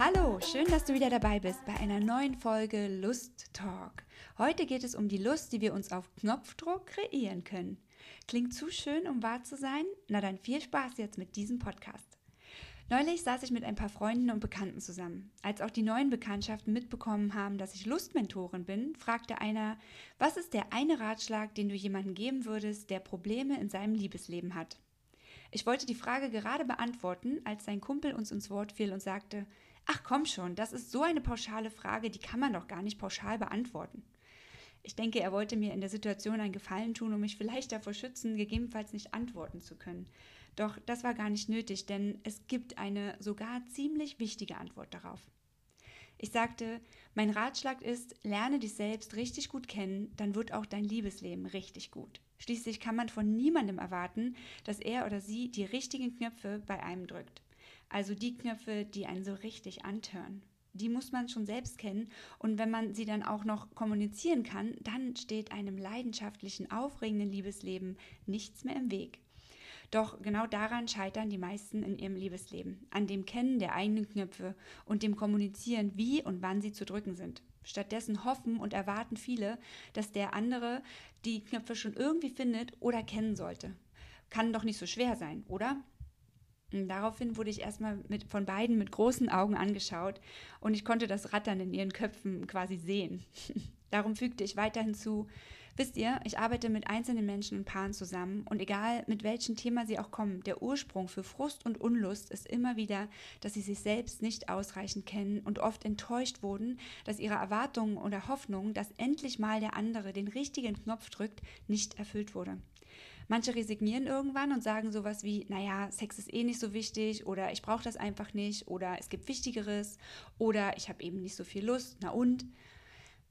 Hallo, schön, dass du wieder dabei bist bei einer neuen Folge Lust Talk. Heute geht es um die Lust, die wir uns auf Knopfdruck kreieren können. Klingt zu schön, um wahr zu sein? Na dann viel Spaß jetzt mit diesem Podcast. Neulich saß ich mit ein paar Freunden und Bekannten zusammen. Als auch die neuen Bekanntschaften mitbekommen haben, dass ich Lustmentorin bin, fragte einer, was ist der eine Ratschlag, den du jemandem geben würdest, der Probleme in seinem Liebesleben hat? Ich wollte die Frage gerade beantworten, als sein Kumpel uns ins Wort fiel und sagte, ach komm schon, das ist so eine pauschale Frage, die kann man doch gar nicht pauschal beantworten. Ich denke, er wollte mir in der Situation einen Gefallen tun, um mich vielleicht davor schützen, gegebenenfalls nicht antworten zu können. Doch das war gar nicht nötig, denn es gibt eine sogar ziemlich wichtige Antwort darauf. Ich sagte, mein Ratschlag ist, lerne dich selbst richtig gut kennen, dann wird auch dein Liebesleben richtig gut. Schließlich kann man von niemandem erwarten, dass er oder sie die richtigen Knöpfe bei einem drückt. Also die Knöpfe, die einen so richtig antören. Die muss man schon selbst kennen und wenn man sie dann auch noch kommunizieren kann, dann steht einem leidenschaftlichen, aufregenden Liebesleben nichts mehr im Weg. Doch genau daran scheitern die meisten in ihrem Liebesleben, an dem Kennen der eigenen Knöpfe und dem Kommunizieren, wie und wann sie zu drücken sind. Stattdessen hoffen und erwarten viele, dass der andere die Knöpfe schon irgendwie findet oder kennen sollte. Kann doch nicht so schwer sein, oder? Daraufhin wurde ich erstmal mit, von beiden mit großen Augen angeschaut und ich konnte das Rattern in ihren Köpfen quasi sehen. Darum fügte ich weiter hinzu, Wisst ihr, ich arbeite mit einzelnen Menschen und Paaren zusammen und egal mit welchem Thema sie auch kommen, der Ursprung für Frust und Unlust ist immer wieder, dass sie sich selbst nicht ausreichend kennen und oft enttäuscht wurden, dass ihre Erwartungen oder Hoffnungen, dass endlich mal der andere den richtigen Knopf drückt, nicht erfüllt wurde. Manche resignieren irgendwann und sagen sowas wie, naja, Sex ist eh nicht so wichtig oder ich brauche das einfach nicht oder es gibt Wichtigeres oder ich habe eben nicht so viel Lust, na und?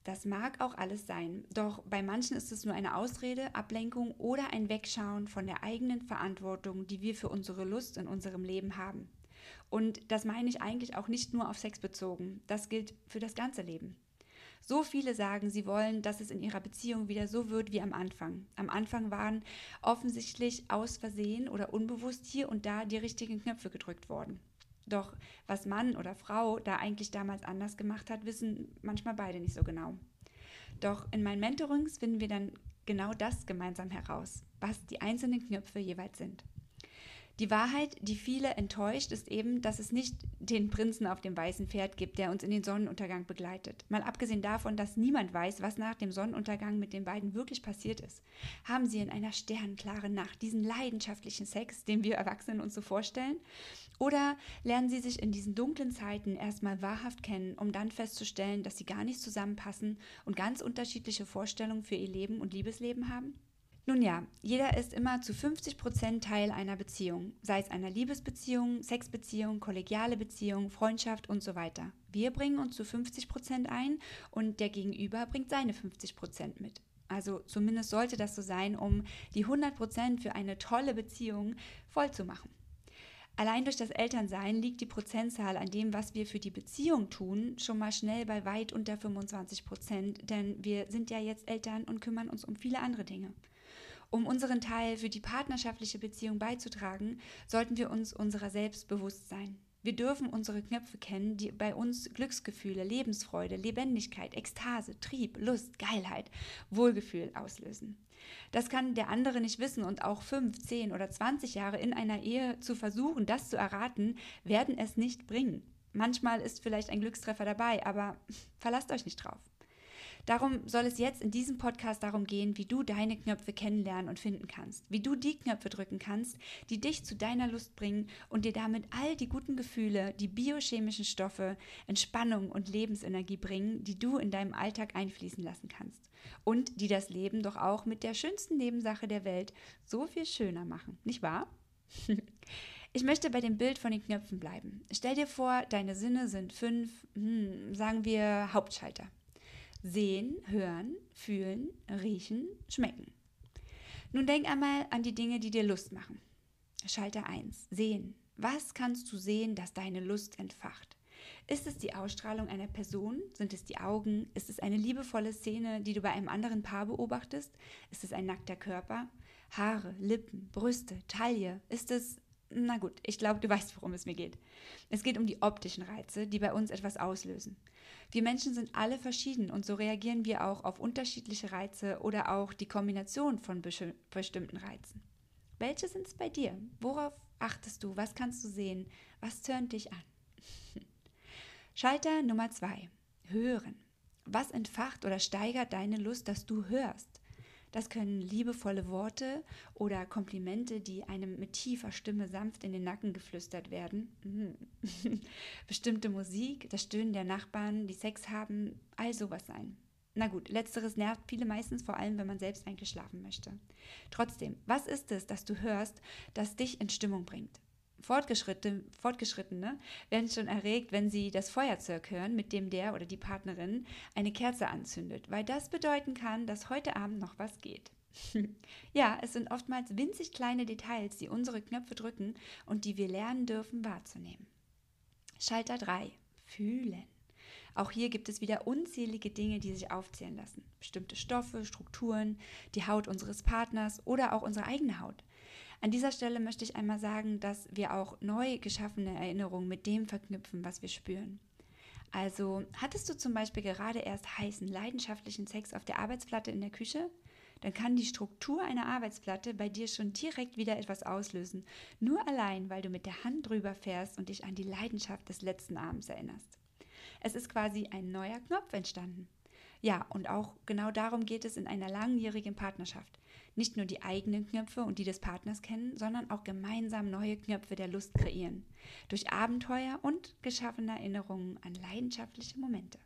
Das mag auch alles sein, doch bei manchen ist es nur eine Ausrede, Ablenkung oder ein Wegschauen von der eigenen Verantwortung, die wir für unsere Lust in unserem Leben haben. Und das meine ich eigentlich auch nicht nur auf Sex bezogen, das gilt für das ganze Leben. So viele sagen, sie wollen, dass es in ihrer Beziehung wieder so wird wie am Anfang. Am Anfang waren offensichtlich aus Versehen oder unbewusst hier und da die richtigen Knöpfe gedrückt worden. Doch was Mann oder Frau da eigentlich damals anders gemacht hat, wissen manchmal beide nicht so genau. Doch in meinen Mentorings finden wir dann genau das gemeinsam heraus, was die einzelnen Knöpfe jeweils sind. Die Wahrheit, die viele enttäuscht, ist eben, dass es nicht den Prinzen auf dem weißen Pferd gibt, der uns in den Sonnenuntergang begleitet. Mal abgesehen davon, dass niemand weiß, was nach dem Sonnenuntergang mit den beiden wirklich passiert ist. Haben sie in einer sternklaren Nacht diesen leidenschaftlichen Sex, den wir Erwachsenen uns so vorstellen? Oder lernen sie sich in diesen dunklen Zeiten erstmal wahrhaft kennen, um dann festzustellen, dass sie gar nicht zusammenpassen und ganz unterschiedliche Vorstellungen für ihr Leben und Liebesleben haben? Nun ja, jeder ist immer zu 50 Prozent Teil einer Beziehung, sei es einer Liebesbeziehung, Sexbeziehung, kollegiale Beziehung, Freundschaft und so weiter. Wir bringen uns zu 50 Prozent ein und der Gegenüber bringt seine 50 Prozent mit. Also zumindest sollte das so sein, um die 100 Prozent für eine tolle Beziehung voll zu machen. Allein durch das Elternsein liegt die Prozentzahl an dem, was wir für die Beziehung tun, schon mal schnell bei weit unter 25 Prozent, denn wir sind ja jetzt Eltern und kümmern uns um viele andere Dinge. Um unseren Teil für die partnerschaftliche Beziehung beizutragen, sollten wir uns unserer selbst bewusst sein. Wir dürfen unsere Knöpfe kennen, die bei uns Glücksgefühle, Lebensfreude, Lebendigkeit, Ekstase, Trieb, Lust, Geilheit, Wohlgefühl auslösen. Das kann der andere nicht wissen und auch fünf, zehn oder zwanzig Jahre in einer Ehe zu versuchen, das zu erraten, werden es nicht bringen. Manchmal ist vielleicht ein Glückstreffer dabei, aber verlasst euch nicht drauf. Darum soll es jetzt in diesem Podcast darum gehen, wie du deine Knöpfe kennenlernen und finden kannst, wie du die Knöpfe drücken kannst, die dich zu deiner Lust bringen und dir damit all die guten Gefühle, die biochemischen Stoffe, Entspannung und Lebensenergie bringen, die du in deinem Alltag einfließen lassen kannst und die das Leben doch auch mit der schönsten Nebensache der Welt so viel schöner machen, nicht wahr? Ich möchte bei dem Bild von den Knöpfen bleiben. Stell dir vor, deine Sinne sind fünf, hm, sagen wir, Hauptschalter. Sehen, hören, fühlen, riechen, schmecken. Nun denk einmal an die Dinge, die dir Lust machen. Schalter 1. Sehen. Was kannst du sehen, das deine Lust entfacht? Ist es die Ausstrahlung einer Person? Sind es die Augen? Ist es eine liebevolle Szene, die du bei einem anderen Paar beobachtest? Ist es ein nackter Körper? Haare, Lippen, Brüste, Taille? Ist es Na gut, ich glaube, du weißt, worum es mir geht. Es geht um die optischen Reize, die bei uns etwas auslösen. Wir Menschen sind alle verschieden und so reagieren wir auch auf unterschiedliche Reize oder auch die Kombination von bestimmten Reizen. Welche sind es bei dir? Worauf achtest du? Was kannst du sehen? Was tönt dich an? Schalter Nummer zwei: Hören. Was entfacht oder steigert deine Lust, dass du hörst? Das können liebevolle Worte oder Komplimente, die einem mit tiefer Stimme sanft in den Nacken geflüstert werden. Bestimmte Musik, das Stöhnen der Nachbarn, die Sex haben, all sowas sein. Na gut, letzteres nervt viele meistens vor allem, wenn man selbst eigentlich schlafen möchte. Trotzdem, was ist es, das du hörst, das dich in Stimmung bringt? Fortgeschrittene, Fortgeschrittene werden schon erregt, wenn sie das Feuerzeug hören, mit dem der oder die Partnerin eine Kerze anzündet, weil das bedeuten kann, dass heute Abend noch was geht. ja, es sind oftmals winzig kleine Details, die unsere Knöpfe drücken und die wir lernen dürfen wahrzunehmen. Schalter 3. Fühlen. Auch hier gibt es wieder unzählige Dinge, die sich aufzählen lassen. Bestimmte Stoffe, Strukturen, die Haut unseres Partners oder auch unsere eigene Haut. An dieser Stelle möchte ich einmal sagen, dass wir auch neu geschaffene Erinnerungen mit dem verknüpfen, was wir spüren. Also, hattest du zum Beispiel gerade erst heißen, leidenschaftlichen Sex auf der Arbeitsplatte in der Küche? Dann kann die Struktur einer Arbeitsplatte bei dir schon direkt wieder etwas auslösen, nur allein, weil du mit der Hand drüber fährst und dich an die Leidenschaft des letzten Abends erinnerst. Es ist quasi ein neuer Knopf entstanden. Ja, und auch genau darum geht es in einer langjährigen Partnerschaft nicht nur die eigenen Knöpfe und die des Partners kennen, sondern auch gemeinsam neue Knöpfe der Lust kreieren. Durch Abenteuer und geschaffene Erinnerungen an leidenschaftliche Momente.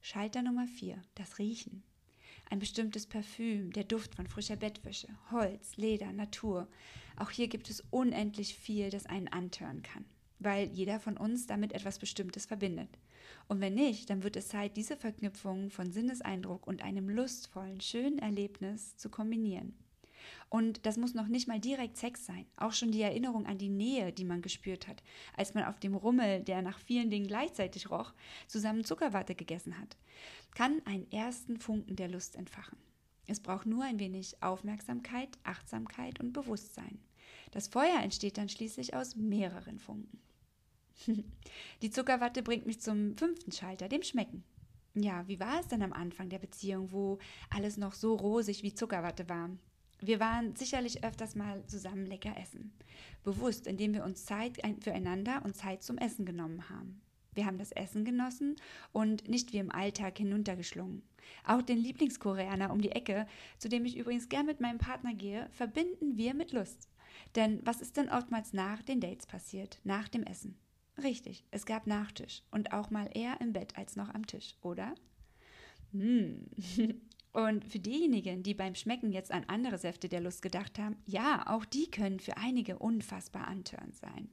Schalter Nummer 4. Das Riechen. Ein bestimmtes Parfüm, der Duft von frischer Bettwäsche, Holz, Leder, Natur. Auch hier gibt es unendlich viel, das einen antören kann, weil jeder von uns damit etwas Bestimmtes verbindet. Und wenn nicht, dann wird es Zeit, diese Verknüpfungen von Sinneseindruck und einem lustvollen, schönen Erlebnis zu kombinieren. Und das muss noch nicht mal direkt Sex sein. Auch schon die Erinnerung an die Nähe, die man gespürt hat, als man auf dem Rummel, der nach vielen Dingen gleichzeitig roch, zusammen Zuckerwatte gegessen hat, kann einen ersten Funken der Lust entfachen. Es braucht nur ein wenig Aufmerksamkeit, Achtsamkeit und Bewusstsein. Das Feuer entsteht dann schließlich aus mehreren Funken. Die Zuckerwatte bringt mich zum fünften Schalter, dem Schmecken. Ja, wie war es denn am Anfang der Beziehung, wo alles noch so rosig wie Zuckerwatte war? Wir waren sicherlich öfters mal zusammen lecker essen. Bewusst, indem wir uns Zeit füreinander und Zeit zum Essen genommen haben. Wir haben das Essen genossen und nicht wie im Alltag hinuntergeschlungen. Auch den Lieblingskoreaner um die Ecke, zu dem ich übrigens gern mit meinem Partner gehe, verbinden wir mit Lust. Denn was ist denn oftmals nach den Dates passiert, nach dem Essen? Richtig, es gab Nachtisch und auch mal eher im Bett als noch am Tisch, oder? Hm. Und für diejenigen, die beim Schmecken jetzt an andere Säfte der Lust gedacht haben, ja, auch die können für einige unfassbar antörend sein.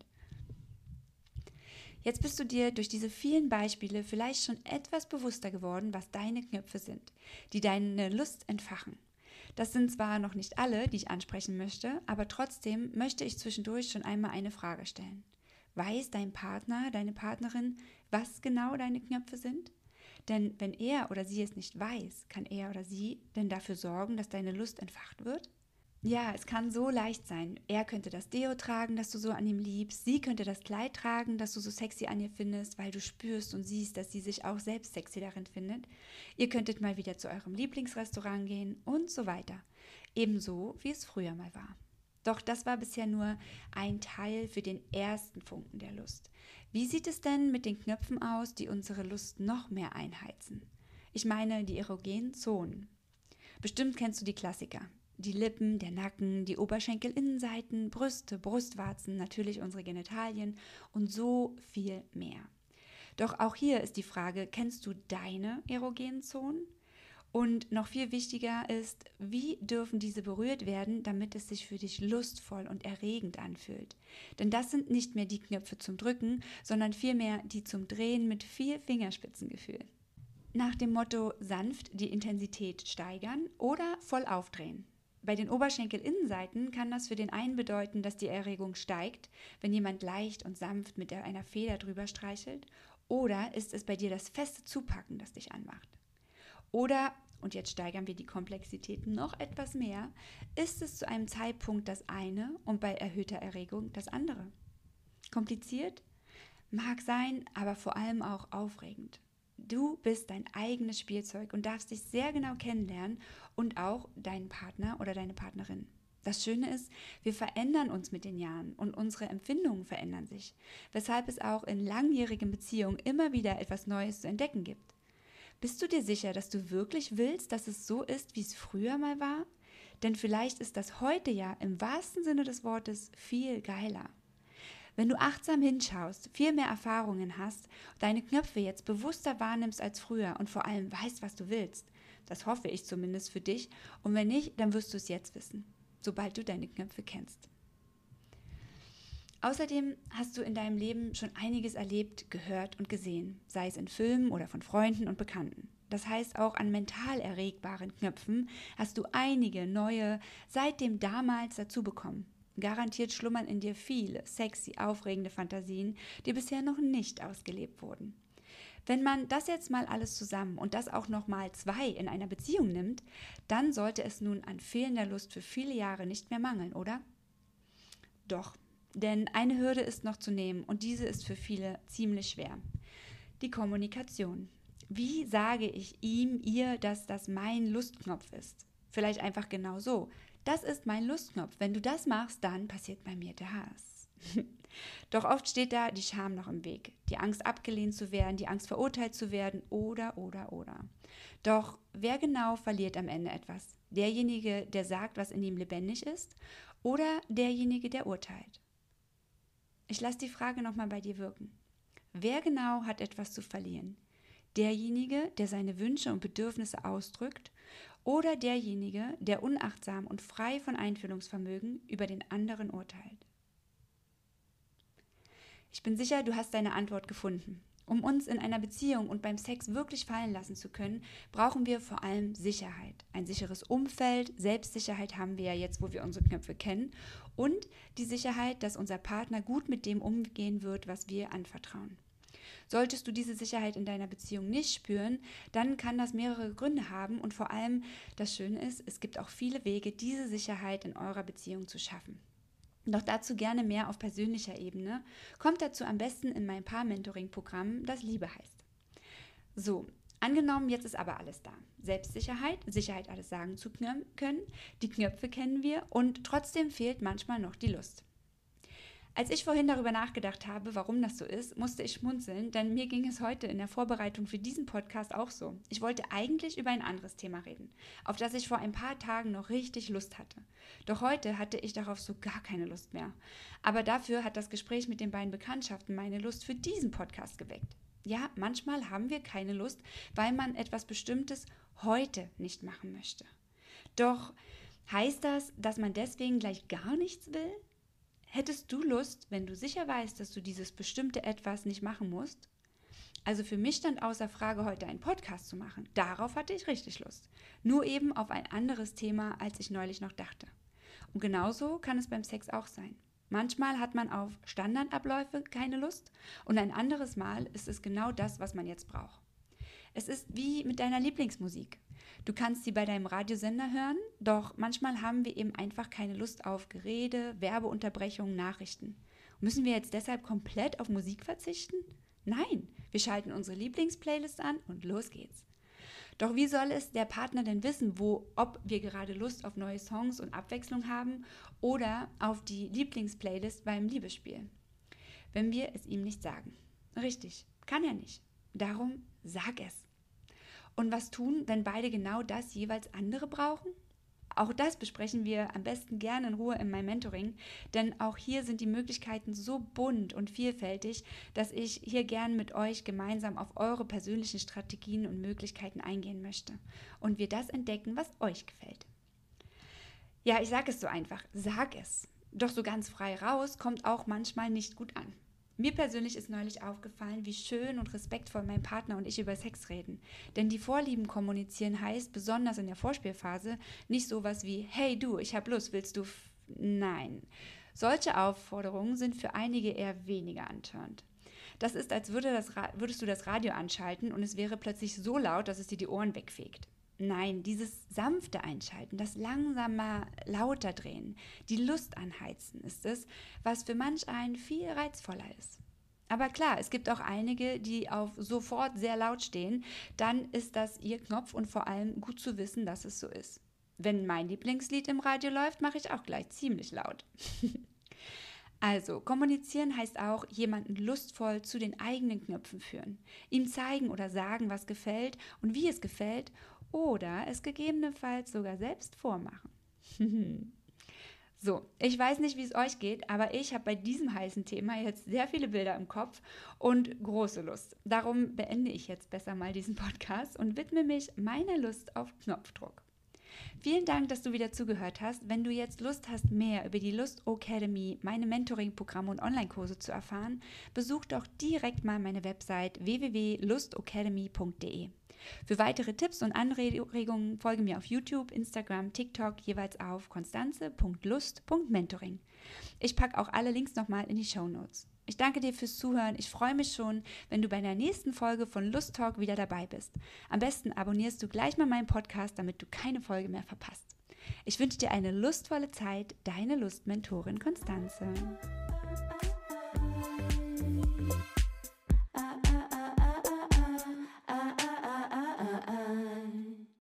Jetzt bist du dir durch diese vielen Beispiele vielleicht schon etwas bewusster geworden, was deine Knöpfe sind, die deine Lust entfachen. Das sind zwar noch nicht alle, die ich ansprechen möchte, aber trotzdem möchte ich zwischendurch schon einmal eine Frage stellen. Weiß dein Partner, deine Partnerin, was genau deine Knöpfe sind? Denn wenn er oder sie es nicht weiß, kann er oder sie denn dafür sorgen, dass deine Lust entfacht wird? Ja, es kann so leicht sein. Er könnte das Deo tragen, das du so an ihm liebst. Sie könnte das Kleid tragen, das du so sexy an ihr findest, weil du spürst und siehst, dass sie sich auch selbst sexy darin findet. Ihr könntet mal wieder zu eurem Lieblingsrestaurant gehen und so weiter. Ebenso, wie es früher mal war. Doch das war bisher nur ein Teil für den ersten Funken der Lust. Wie sieht es denn mit den Knöpfen aus, die unsere Lust noch mehr einheizen? Ich meine die erogenen Zonen. Bestimmt kennst du die Klassiker. Die Lippen, der Nacken, die Oberschenkelinnenseiten, Brüste, Brustwarzen, natürlich unsere Genitalien und so viel mehr. Doch auch hier ist die Frage, kennst du deine erogenen Zonen? Und noch viel wichtiger ist, wie dürfen diese berührt werden, damit es sich für dich lustvoll und erregend anfühlt. Denn das sind nicht mehr die Knöpfe zum Drücken, sondern vielmehr die zum Drehen mit viel Fingerspitzengefühl. Nach dem Motto sanft die Intensität steigern oder voll aufdrehen. Bei den Oberschenkelinnenseiten kann das für den einen bedeuten, dass die Erregung steigt, wenn jemand leicht und sanft mit einer Feder drüber streichelt, oder ist es bei dir das feste Zupacken, das dich anmacht. Oder und jetzt steigern wir die Komplexität noch etwas mehr, ist es zu einem Zeitpunkt das eine und bei erhöhter Erregung das andere. Kompliziert? Mag sein, aber vor allem auch aufregend. Du bist dein eigenes Spielzeug und darfst dich sehr genau kennenlernen und auch deinen Partner oder deine Partnerin. Das Schöne ist, wir verändern uns mit den Jahren und unsere Empfindungen verändern sich, weshalb es auch in langjährigen Beziehungen immer wieder etwas Neues zu entdecken gibt. Bist du dir sicher, dass du wirklich willst, dass es so ist, wie es früher mal war? Denn vielleicht ist das heute ja im wahrsten Sinne des Wortes viel geiler. Wenn du achtsam hinschaust, viel mehr Erfahrungen hast, deine Knöpfe jetzt bewusster wahrnimmst als früher und vor allem weißt, was du willst, das hoffe ich zumindest für dich, und wenn nicht, dann wirst du es jetzt wissen, sobald du deine Knöpfe kennst. Außerdem hast du in deinem Leben schon einiges erlebt, gehört und gesehen, sei es in Filmen oder von Freunden und Bekannten. Das heißt, auch an mental erregbaren Knöpfen hast du einige neue seitdem damals dazu bekommen. Garantiert schlummern in dir viele sexy, aufregende Fantasien, die bisher noch nicht ausgelebt wurden. Wenn man das jetzt mal alles zusammen und das auch noch mal zwei in einer Beziehung nimmt, dann sollte es nun an fehlender Lust für viele Jahre nicht mehr mangeln, oder? Doch, denn eine Hürde ist noch zu nehmen und diese ist für viele ziemlich schwer. Die Kommunikation. Wie sage ich ihm, ihr, dass das mein Lustknopf ist? Vielleicht einfach genau so. Das ist mein Lustknopf. Wenn du das machst, dann passiert bei mir der Hass. Doch oft steht da die Scham noch im Weg. Die Angst, abgelehnt zu werden, die Angst, verurteilt zu werden oder, oder, oder. Doch wer genau verliert am Ende etwas? Derjenige, der sagt, was in ihm lebendig ist, oder derjenige, der urteilt? Ich lasse die Frage nochmal bei dir wirken. Wer genau hat etwas zu verlieren? Derjenige, der seine Wünsche und Bedürfnisse ausdrückt oder derjenige, der unachtsam und frei von Einfühlungsvermögen über den anderen urteilt? Ich bin sicher, du hast deine Antwort gefunden. Um uns in einer Beziehung und beim Sex wirklich fallen lassen zu können, brauchen wir vor allem Sicherheit. Ein sicheres Umfeld, Selbstsicherheit haben wir ja jetzt, wo wir unsere Knöpfe kennen. Und die Sicherheit, dass unser Partner gut mit dem umgehen wird, was wir anvertrauen. Solltest du diese Sicherheit in deiner Beziehung nicht spüren, dann kann das mehrere Gründe haben und vor allem das Schöne ist, es gibt auch viele Wege, diese Sicherheit in eurer Beziehung zu schaffen. Doch dazu gerne mehr auf persönlicher Ebene. Kommt dazu am besten in mein Paar-Mentoring-Programm, das Liebe heißt. So, angenommen, jetzt ist aber alles da. Selbstsicherheit, Sicherheit, alles sagen zu können, die Knöpfe kennen wir und trotzdem fehlt manchmal noch die Lust. Als ich vorhin darüber nachgedacht habe, warum das so ist, musste ich schmunzeln, denn mir ging es heute in der Vorbereitung für diesen Podcast auch so. Ich wollte eigentlich über ein anderes Thema reden, auf das ich vor ein paar Tagen noch richtig Lust hatte. Doch heute hatte ich darauf so gar keine Lust mehr. Aber dafür hat das Gespräch mit den beiden Bekanntschaften meine Lust für diesen Podcast geweckt. Ja, manchmal haben wir keine Lust, weil man etwas Bestimmtes heute nicht machen möchte. Doch heißt das, dass man deswegen gleich gar nichts will? Hättest du Lust, wenn du sicher weißt, dass du dieses bestimmte etwas nicht machen musst? Also für mich stand außer Frage, heute einen Podcast zu machen. Darauf hatte ich richtig Lust. Nur eben auf ein anderes Thema, als ich neulich noch dachte. Und genauso kann es beim Sex auch sein. Manchmal hat man auf Standardabläufe keine Lust und ein anderes Mal ist es genau das, was man jetzt braucht. Es ist wie mit deiner Lieblingsmusik. Du kannst sie bei deinem Radiosender hören, doch manchmal haben wir eben einfach keine Lust auf Gerede, Werbeunterbrechungen, Nachrichten. Müssen wir jetzt deshalb komplett auf Musik verzichten? Nein, wir schalten unsere Lieblingsplaylist an und los geht's. Doch wie soll es der Partner denn wissen, wo, ob wir gerade Lust auf neue Songs und Abwechslung haben oder auf die Lieblingsplaylist beim Liebesspiel? Wenn wir es ihm nicht sagen. Richtig, kann er nicht. Darum sag es. Und was tun, wenn beide genau das jeweils andere brauchen? Auch das besprechen wir am besten gerne in Ruhe in meinem Mentoring, denn auch hier sind die Möglichkeiten so bunt und vielfältig, dass ich hier gern mit euch gemeinsam auf eure persönlichen Strategien und Möglichkeiten eingehen möchte und wir das entdecken, was euch gefällt. Ja, ich sage es so einfach, sag es. Doch so ganz frei raus kommt auch manchmal nicht gut an. Mir persönlich ist neulich aufgefallen, wie schön und respektvoll mein Partner und ich über Sex reden. Denn die Vorlieben kommunizieren heißt, besonders in der Vorspielphase, nicht sowas wie, hey du, ich hab Lust, willst du... Nein. Solche Aufforderungen sind für einige eher weniger antörnt. Das ist, als würde das würdest du das Radio anschalten und es wäre plötzlich so laut, dass es dir die Ohren wegfegt. Nein, dieses sanfte Einschalten, das langsamer lauter drehen, die Lust anheizen ist es, was für manch einen viel reizvoller ist. Aber klar, es gibt auch einige, die auf sofort sehr laut stehen. Dann ist das ihr Knopf und vor allem gut zu wissen, dass es so ist. Wenn mein Lieblingslied im Radio läuft, mache ich auch gleich ziemlich laut. Also, kommunizieren heißt auch, jemanden lustvoll zu den eigenen Knöpfen führen, ihm zeigen oder sagen, was gefällt und wie es gefällt oder es gegebenenfalls sogar selbst vormachen. so, ich weiß nicht, wie es euch geht, aber ich habe bei diesem heißen Thema jetzt sehr viele Bilder im Kopf und große Lust. Darum beende ich jetzt besser mal diesen Podcast und widme mich meiner Lust auf Knopfdruck. Vielen Dank, dass du wieder zugehört hast. Wenn du jetzt Lust hast, mehr über die Lust Academy, meine Mentoring-Programme und Online-Kurse zu erfahren, besuch doch direkt mal meine Website www.lustacademy.de. Für weitere Tipps und Anregungen folge mir auf YouTube, Instagram, TikTok jeweils auf konstanze.lust.mentoring. Ich packe auch alle Links nochmal in die Show Notes. Ich danke dir fürs Zuhören. Ich freue mich schon, wenn du bei der nächsten Folge von Lust Talk wieder dabei bist. Am besten abonnierst du gleich mal meinen Podcast, damit du keine Folge mehr verpasst. Ich wünsche dir eine lustvolle Zeit, deine Lustmentorin Konstanze.